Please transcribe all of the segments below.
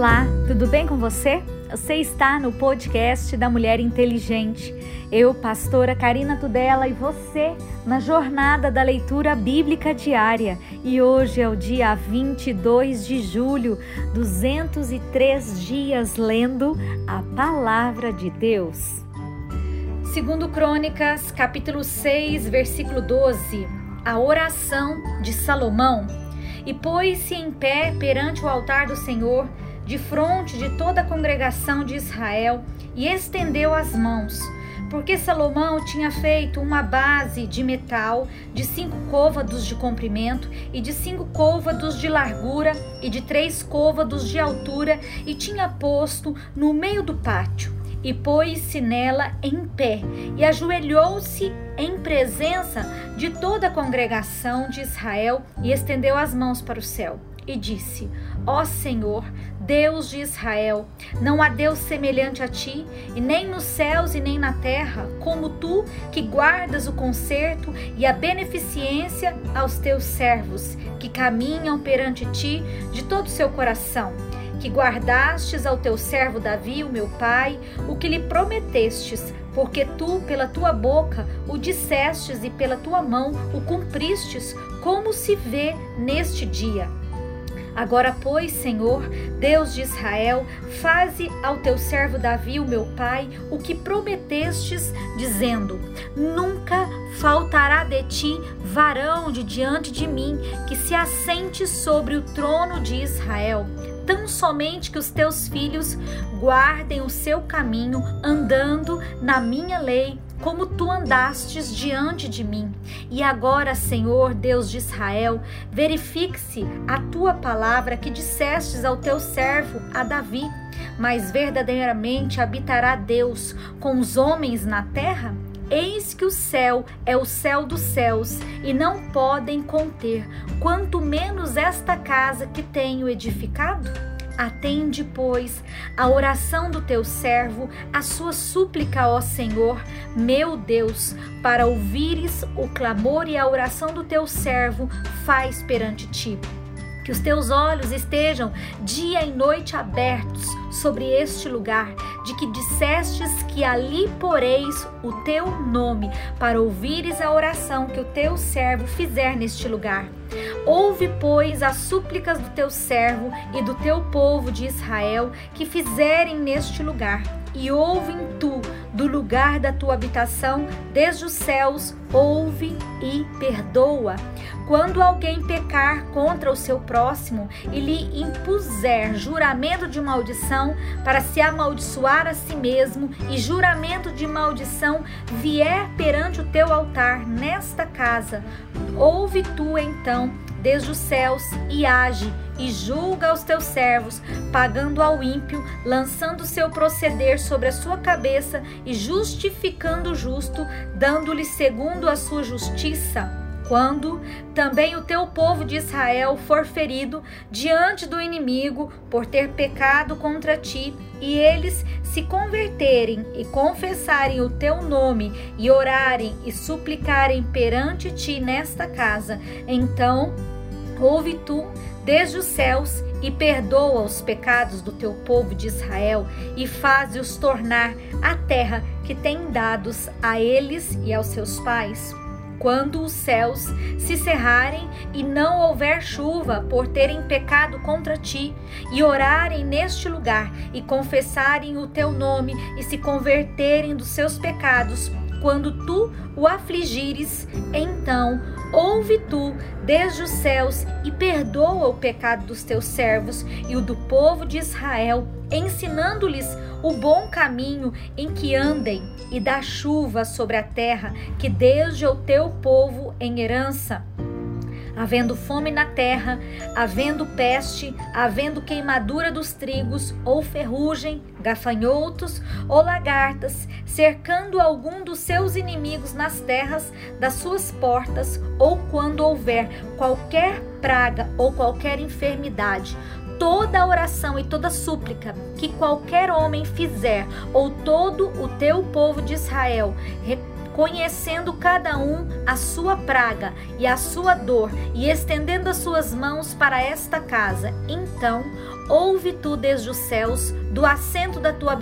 Olá, tudo bem com você? Você está no podcast da Mulher Inteligente. Eu, pastora Karina Tudela, e você na jornada da leitura bíblica diária. E hoje é o dia 22 de julho, 203 dias lendo a palavra de Deus. Segundo Crônicas, capítulo 6, versículo 12, a oração de Salomão. E pôs-se em pé perante o altar do Senhor, de frente de toda a congregação de Israel, e estendeu as mãos porque Salomão tinha feito uma base de metal de cinco côvados de comprimento e de cinco côvados de largura e de três côvados de altura e tinha posto no meio do pátio e pôs-se nela em pé e ajoelhou-se em presença de toda a congregação de Israel e estendeu as mãos para o céu e disse: Ó Senhor, Deus de Israel, não há Deus semelhante a ti, e nem nos céus e nem na terra, como tu que guardas o conserto e a beneficência aos teus servos, que caminham perante ti de todo o seu coração que guardastes ao teu servo Davi, o meu pai, o que lhe prometestes, porque tu, pela tua boca, o dissestes e pela tua mão o cumpristes, como se vê neste dia. Agora, pois, Senhor, Deus de Israel, faze ao teu servo Davi, o meu pai, o que prometestes, dizendo: Nunca faltará de ti varão de diante de mim, que se assente sobre o trono de Israel. Tão somente que os teus filhos guardem o seu caminho, andando na minha lei, como tu andastes diante de mim. E agora, Senhor, Deus de Israel, verifique-se a tua palavra que dissestes ao teu servo, a Davi. Mas verdadeiramente habitará Deus com os homens na terra? Eis que o céu é o céu dos céus e não podem conter, quanto menos esta casa que tenho edificado? Atende, pois, a oração do teu servo, a sua súplica, ó Senhor, meu Deus, para ouvires o clamor e a oração do teu servo, faz perante ti. Que os teus olhos estejam dia e noite abertos sobre este lugar, de que dissestes que ali poreis o teu nome, para ouvires a oração que o teu servo fizer neste lugar. Ouve, pois, as súplicas do teu servo e do teu povo de Israel que fizerem neste lugar e ouve tu do lugar da tua habitação, desde os céus, ouve e perdoa. Quando alguém pecar contra o seu próximo e lhe impuser juramento de maldição para se amaldiçoar a si mesmo, e juramento de maldição vier perante o teu altar nesta casa, ouve tu então desde os céus e age e julga os teus servos, pagando ao ímpio, lançando seu proceder sobre a sua cabeça e justificando o justo, dando-lhe segundo a sua justiça. Quando também o teu povo de Israel for ferido diante do inimigo por ter pecado contra ti, e eles se converterem e confessarem o teu nome, e orarem e suplicarem perante ti nesta casa, então ouve tu desde os céus e perdoa os pecados do teu povo de Israel e faze-os tornar a terra que tem dados a eles e aos seus pais. Quando os céus se cerrarem e não houver chuva por terem pecado contra ti, e orarem neste lugar e confessarem o teu nome e se converterem dos seus pecados, quando tu o afligires, então ouve tu desde os céus e perdoa o pecado dos teus servos e o do povo de Israel, ensinando-lhes o bom caminho em que andem, e dá chuva sobre a terra que desde o teu povo em herança havendo fome na terra, havendo peste, havendo queimadura dos trigos, ou ferrugem, gafanhotos ou lagartas, cercando algum dos seus inimigos nas terras das suas portas, ou quando houver qualquer praga ou qualquer enfermidade, toda oração e toda súplica que qualquer homem fizer, ou todo o teu povo de Israel conhecendo cada um a sua praga e a sua dor, e estendendo as suas mãos para esta casa. Então, ouve tu desde os céus, do assento da tua,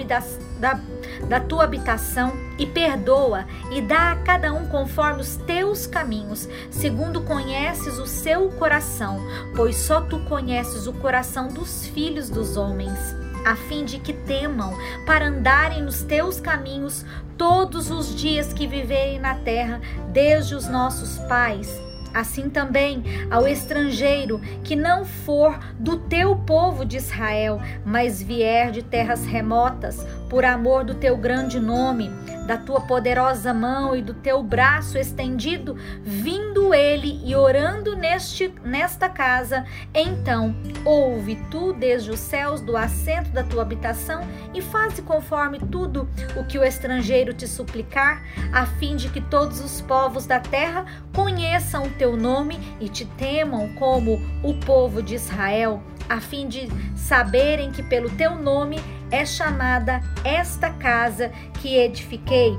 da, da tua habitação, e perdoa, e dá a cada um conforme os teus caminhos, segundo conheces o seu coração, pois só tu conheces o coração dos filhos dos homens a fim de que temam, para andarem nos teus caminhos todos os dias que viverem na terra, desde os nossos pais. Assim também ao estrangeiro que não for do teu povo de Israel, mas vier de terras remotas, por amor do teu grande nome, da tua poderosa mão e do teu braço estendido, vindo ele e orando neste, nesta casa, então ouve tu desde os céus do assento da tua habitação e faze conforme tudo o que o estrangeiro te suplicar, a fim de que todos os povos da terra conheçam o teu nome e te temam como o povo de Israel, a fim de saberem que pelo teu nome é chamada esta casa que edifiquei.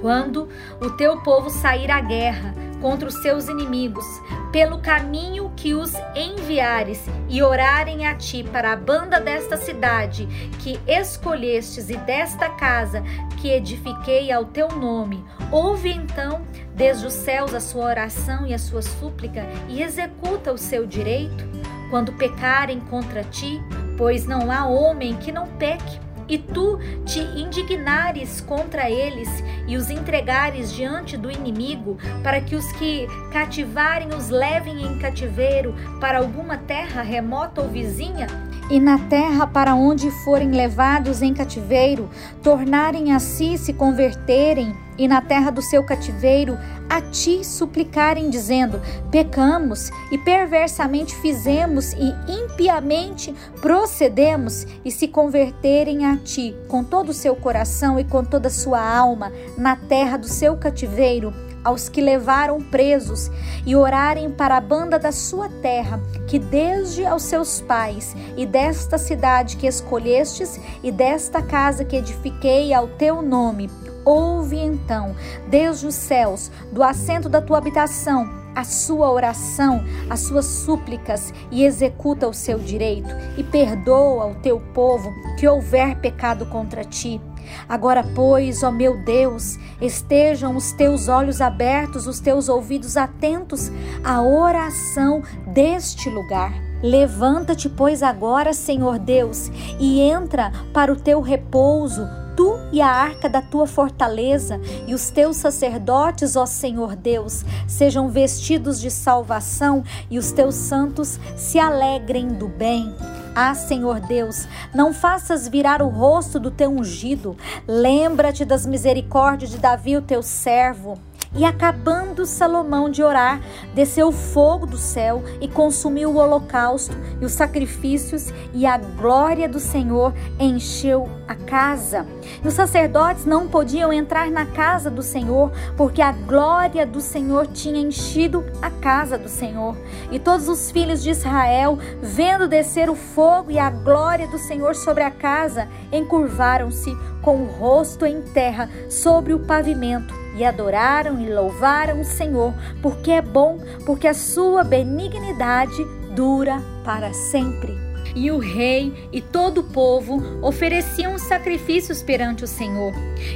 Quando o teu povo sair à guerra contra os seus inimigos, pelo caminho que os enviares, e orarem a ti para a banda desta cidade que escolhestes e desta casa que edifiquei ao teu nome, ouve então desde os céus a sua oração e a sua súplica e executa o seu direito. Quando pecarem contra ti, pois não há homem que não peque. E tu te indignares contra eles e os entregares diante do inimigo, para que os que cativarem os levem em cativeiro para alguma terra remota ou vizinha, e na terra para onde forem levados em cativeiro, tornarem a si se converterem, e na terra do seu cativeiro a ti suplicarem, dizendo: Pecamos e perversamente fizemos e impiamente procedemos, e se converterem a ti com todo o seu coração e com toda a sua alma na terra do seu cativeiro, aos que levaram presos e orarem para a banda da sua terra, que desde aos seus pais e desta cidade que escolhestes e desta casa que edifiquei ao teu nome, ouve então, desde os céus, do assento da tua habitação, a sua oração, as suas súplicas e executa o seu direito e perdoa o teu povo que houver pecado contra ti. Agora, pois, ó meu Deus, estejam os teus olhos abertos, os teus ouvidos atentos à oração deste lugar. Levanta-te, pois, agora, Senhor Deus, e entra para o teu repouso tu e a arca da tua fortaleza, e os teus sacerdotes, ó Senhor Deus, sejam vestidos de salvação, e os teus santos se alegrem do bem. Ah, Senhor Deus, não faças virar o rosto do teu ungido. Lembra-te das misericórdias de Davi, o teu servo e acabando Salomão de orar, desceu fogo do céu e consumiu o holocausto e os sacrifícios, e a glória do Senhor encheu a casa. E os sacerdotes não podiam entrar na casa do Senhor, porque a glória do Senhor tinha enchido a casa do Senhor. E todos os filhos de Israel, vendo descer o fogo e a glória do Senhor sobre a casa, encurvaram-se com o rosto em terra sobre o pavimento e adoraram e louvaram o Senhor, porque é bom, porque a sua benignidade dura para sempre. E o rei e todo o povo ofereciam sacrifícios perante o Senhor.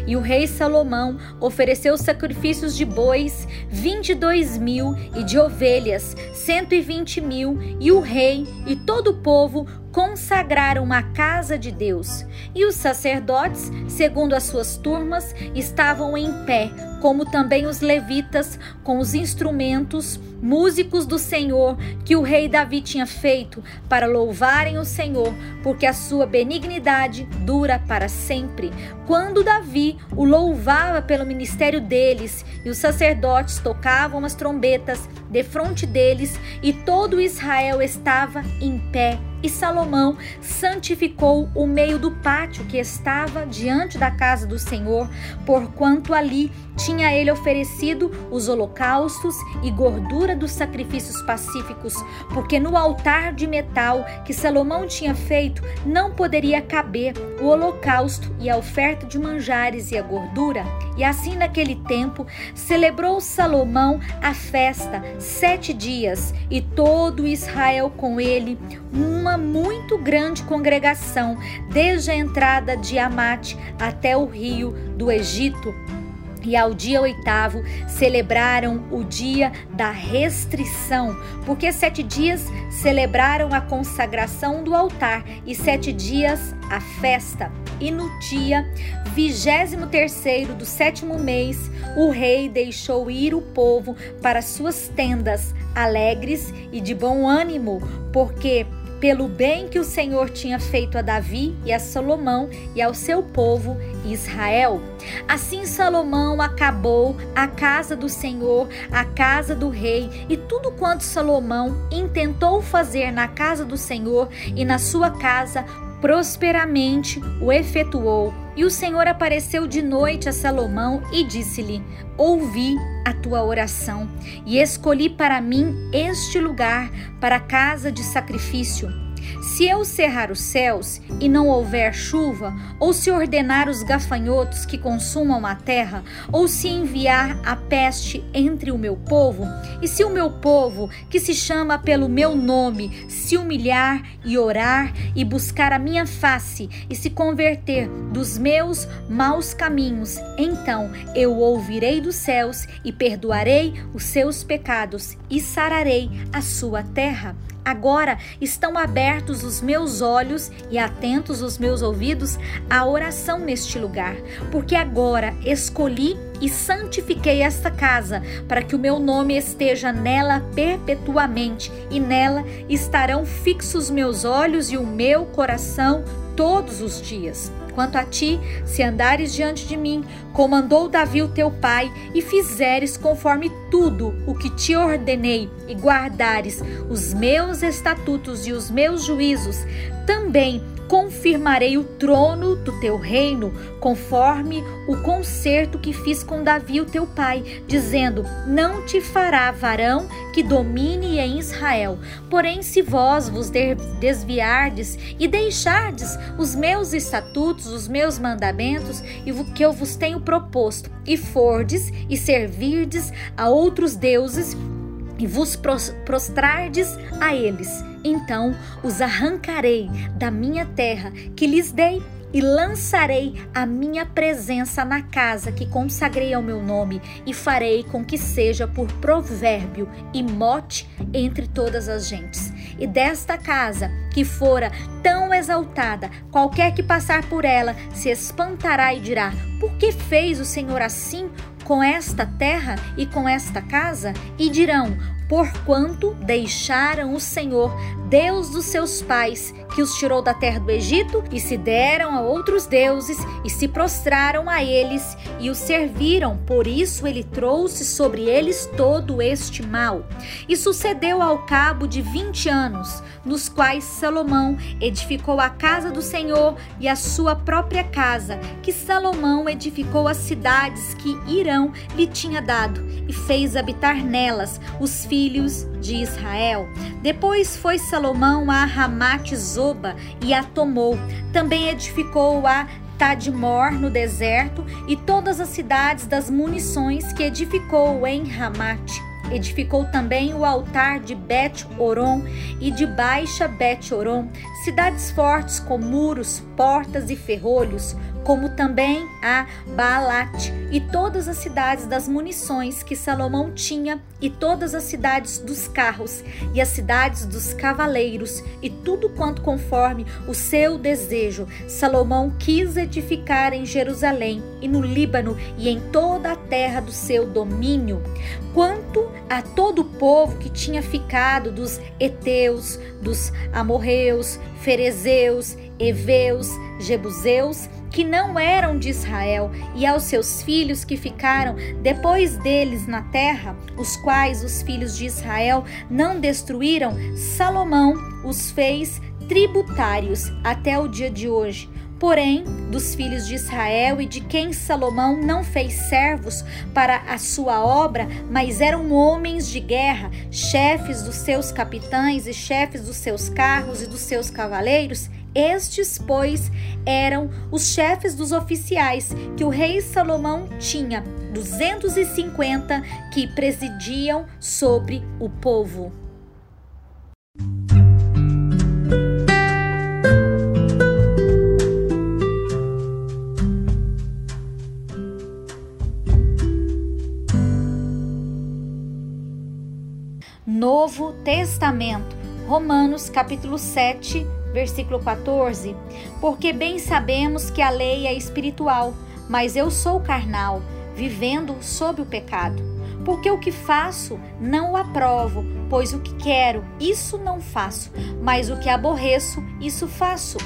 E o rei Salomão ofereceu sacrifícios de bois, vinte e dois mil, e de ovelhas, cento e vinte mil. E o rei e todo o povo consagraram a casa de Deus. E os sacerdotes, segundo as suas turmas, estavam em pé, como também os levitas, com os instrumentos, músicos do Senhor, que o rei Davi tinha feito, para louvarem o Senhor, porque a sua benignidade dura para sempre. Quando Davi o louvava pelo ministério deles, e os sacerdotes tocavam as trombetas defronte deles, e todo Israel estava em pé e Salomão santificou o meio do pátio que estava diante da casa do Senhor, porquanto ali tinha ele oferecido os holocaustos e gordura dos sacrifícios pacíficos, porque no altar de metal que Salomão tinha feito não poderia caber o holocausto e a oferta de manjares e a gordura. E assim, naquele tempo, celebrou Salomão a festa sete dias, e todo Israel com ele, uma muito grande congregação, desde a entrada de Amate até o rio do Egito e ao dia oitavo celebraram o dia da restrição, porque sete dias celebraram a consagração do altar e sete dias a festa. E no dia vigésimo terceiro do sétimo mês, o rei deixou ir o povo para suas tendas, alegres e de bom ânimo, porque pelo bem que o Senhor tinha feito a Davi e a Salomão e ao seu povo Israel. Assim Salomão acabou a casa do Senhor, a casa do rei e tudo quanto Salomão intentou fazer na casa do Senhor e na sua casa prosperamente o efetuou. E o Senhor apareceu de noite a Salomão e disse-lhe: Ouvi a tua oração e escolhi para mim este lugar para casa de sacrifício se eu cerrar os céus e não houver chuva, ou se ordenar os gafanhotos que consumam a terra, ou se enviar a peste entre o meu povo, e se o meu povo, que se chama pelo meu nome, se humilhar e orar e buscar a minha face e se converter dos meus maus caminhos, então eu ouvirei dos céus e perdoarei os seus pecados e sararei a sua terra. Agora estão abertos os meus olhos e atentos os meus ouvidos à oração neste lugar, porque agora escolhi e santifiquei esta casa, para que o meu nome esteja nela perpetuamente, e nela estarão fixos meus olhos e o meu coração todos os dias. Quanto a ti, se andares diante de mim, como andou Davi o teu pai, e fizeres conforme tudo o que te ordenei, e guardares os meus estatutos e os meus juízos, também confirmarei o trono do teu reino, conforme o concerto que fiz com Davi, o teu pai, dizendo: Não te fará varão que domine em Israel. Porém, se vós vos desviardes e deixardes os meus estatutos, os meus mandamentos e o que eu vos tenho proposto, e fordes e servirdes a outros deuses, e vos prostrardes a eles, então os arrancarei da minha terra que lhes dei e lançarei a minha presença na casa que consagrei ao meu nome, e farei com que seja por provérbio e mote entre todas as gentes. E desta casa, que fora tão exaltada, qualquer que passar por ela se espantará e dirá: Por que fez o Senhor assim com esta terra e com esta casa? E dirão: porquanto deixaram o Senhor, Deus dos seus pais, que os tirou da terra do Egito, e se deram a outros deuses, e se prostraram a eles, e os serviram. Por isso ele trouxe sobre eles todo este mal. E sucedeu ao cabo de vinte anos, nos quais Salomão edificou a casa do Senhor e a sua própria casa, que Salomão edificou as cidades que Irão lhe tinha dado, e fez habitar nelas os filhos de Israel. Depois foi Salomão a Ramate Zoba e a tomou. Também edificou a Tadmor no deserto e todas as cidades das munições que edificou em Ramate. Edificou também o altar de Bet-Oron e de Baixa Bet-Oron, cidades fortes com muros, portas e ferrolhos, como também a Baalat e todas as cidades das munições que Salomão tinha, e todas as cidades dos carros, e as cidades dos cavaleiros, e tudo quanto conforme o seu desejo. Salomão quis edificar em Jerusalém, e no Líbano, e em toda a terra do seu domínio. Quanto a todo o povo que tinha ficado dos Eteus, dos Amorreus, Ferezeus, Eveus, Jebuseus, que não eram de Israel, e aos seus filhos que ficaram depois deles na terra, os quais os filhos de Israel não destruíram, Salomão os fez tributários até o dia de hoje. Porém, dos filhos de Israel e de quem Salomão não fez servos para a sua obra, mas eram homens de guerra, chefes dos seus capitães e chefes dos seus carros e dos seus cavaleiros, Estes, pois, eram os chefes dos oficiais que o rei Salomão tinha, 250 que presidiam sobre o povo. Novo Testamento, Romanos capítulo 7, versículo 14. Porque bem sabemos que a lei é espiritual, mas eu sou carnal, vivendo sob o pecado. Porque o que faço não o aprovo, pois o que quero, isso não faço, mas o que aborreço, isso faço.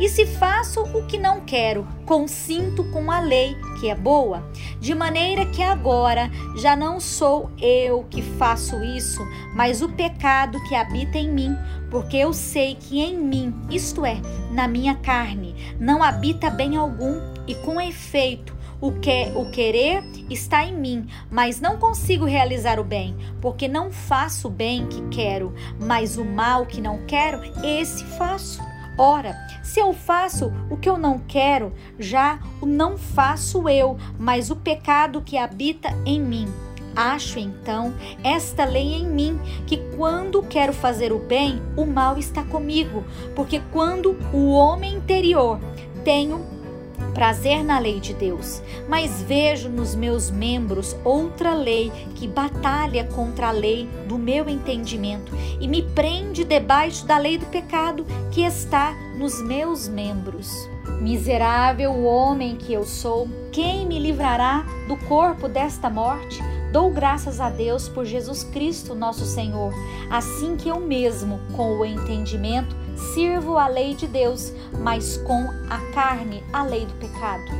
E se faço o que não quero, consinto com a lei que é boa, de maneira que agora já não sou eu que faço isso, mas o pecado que habita em mim, porque eu sei que em mim, isto é, na minha carne, não habita bem algum, e com efeito, o que o querer está em mim, mas não consigo realizar o bem, porque não faço o bem que quero, mas o mal que não quero, esse faço. Ora, se eu faço o que eu não quero, já o não faço eu, mas o pecado que habita em mim. Acho então esta lei em mim, que quando quero fazer o bem, o mal está comigo, porque quando o homem interior tenho prazer na lei de Deus, mas vejo nos meus membros outra lei que batalha contra a lei do meu entendimento e me prende debaixo da lei do pecado que está nos meus membros. Miserável homem que eu sou, quem me livrará do corpo desta morte? Dou graças a Deus por Jesus Cristo, nosso Senhor, assim que eu mesmo, com o entendimento, sirvo a lei de Deus, mas com a carne a lei do pecado.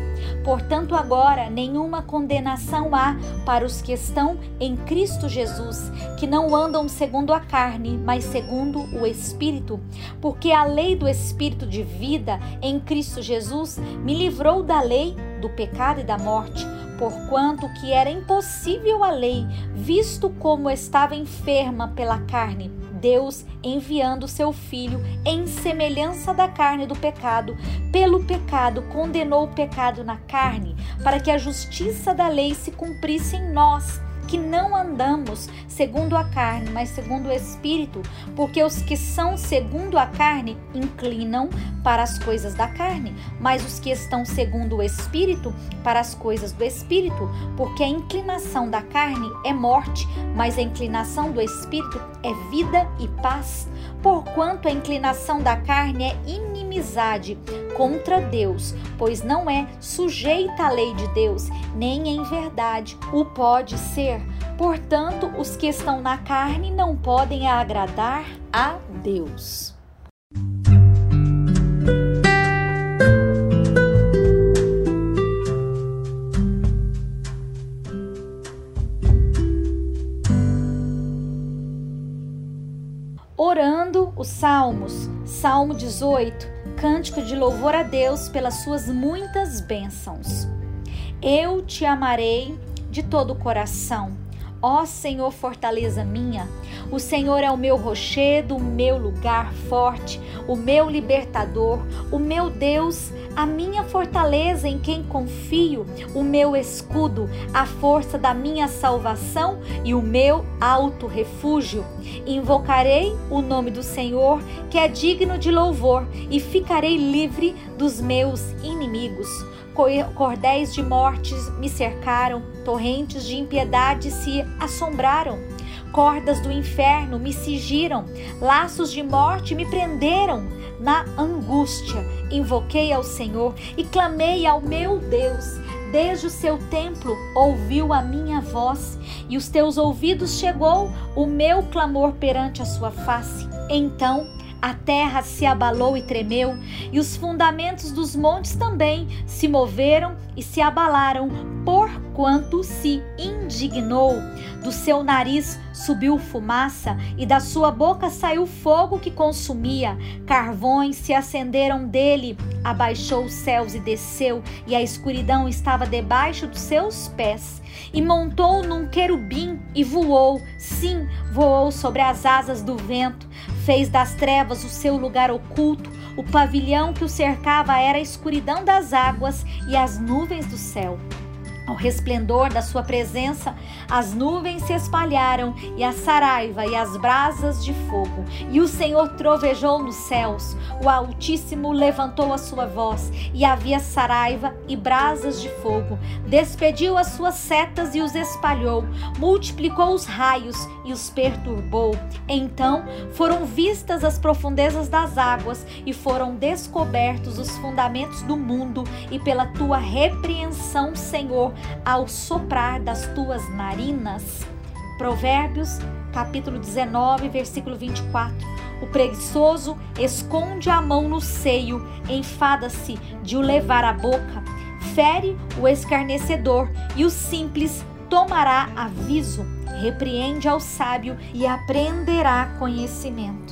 Portanto, agora nenhuma condenação há para os que estão em Cristo Jesus, que não andam segundo a carne, mas segundo o Espírito. Porque a lei do Espírito de vida em Cristo Jesus me livrou da lei do pecado e da morte porquanto que era impossível a lei, visto como estava enferma pela carne. Deus, enviando seu Filho em semelhança da carne do pecado, pelo pecado condenou o pecado na carne, para que a justiça da lei se cumprisse em nós que não andamos segundo a carne, mas segundo o Espírito, porque os que são segundo a carne inclinam para as coisas da carne, mas os que estão segundo o Espírito para as coisas do Espírito, porque a inclinação da carne é morte, mas a inclinação do Espírito é vida e paz. Porquanto a inclinação da carne é inimizade contra Deus, pois não é sujeita à lei de Deus, nem em verdade o pode ser. Portanto, os que estão na carne não podem agradar a Deus. Orando os Salmos, Salmo 18 cântico de louvor a Deus pelas suas muitas bênçãos. Eu te amarei de todo o coração. Ó Senhor, fortaleza minha, o Senhor é o meu rochedo, o meu lugar forte, o meu libertador, o meu Deus, a minha fortaleza em quem confio, o meu escudo, a força da minha salvação e o meu alto refúgio. Invocarei o nome do Senhor, que é digno de louvor, e ficarei livre dos meus inimigos cordéis de mortes me cercaram, torrentes de impiedade se assombraram. Cordas do inferno me cingiram, laços de morte me prenderam. Na angústia, invoquei ao Senhor e clamei ao meu Deus. Desde o seu templo ouviu a minha voz, e os teus ouvidos chegou o meu clamor perante a sua face. Então a terra se abalou e tremeu, e os fundamentos dos montes também se moveram e se abalaram porquanto se indignou. Do seu nariz subiu fumaça e da sua boca saiu fogo que consumia. Carvões se acenderam dele. Abaixou os céus e desceu, e a escuridão estava debaixo dos seus pés. E montou num querubim e voou, sim, voou sobre as asas do vento. Fez das trevas o seu lugar oculto. O pavilhão que o cercava era a escuridão das águas e as nuvens do céu. Ao resplendor da sua presença, as nuvens se espalharam e a saraiva e as brasas de fogo. E o Senhor trovejou nos céus. O Altíssimo levantou a sua voz e havia saraiva e brasas de fogo. Despediu as suas setas e os espalhou. Multiplicou os raios e os perturbou. Então foram vistas as profundezas das águas e foram descobertos os fundamentos do mundo e pela tua repreensão, Senhor, ao soprar das tuas narinas. Provérbios, capítulo 19, versículo 24. O preguiçoso esconde a mão no seio, enfada-se de o levar à boca, fere o escarnecedor e o simples tomará aviso, repreende ao sábio e aprenderá conhecimento.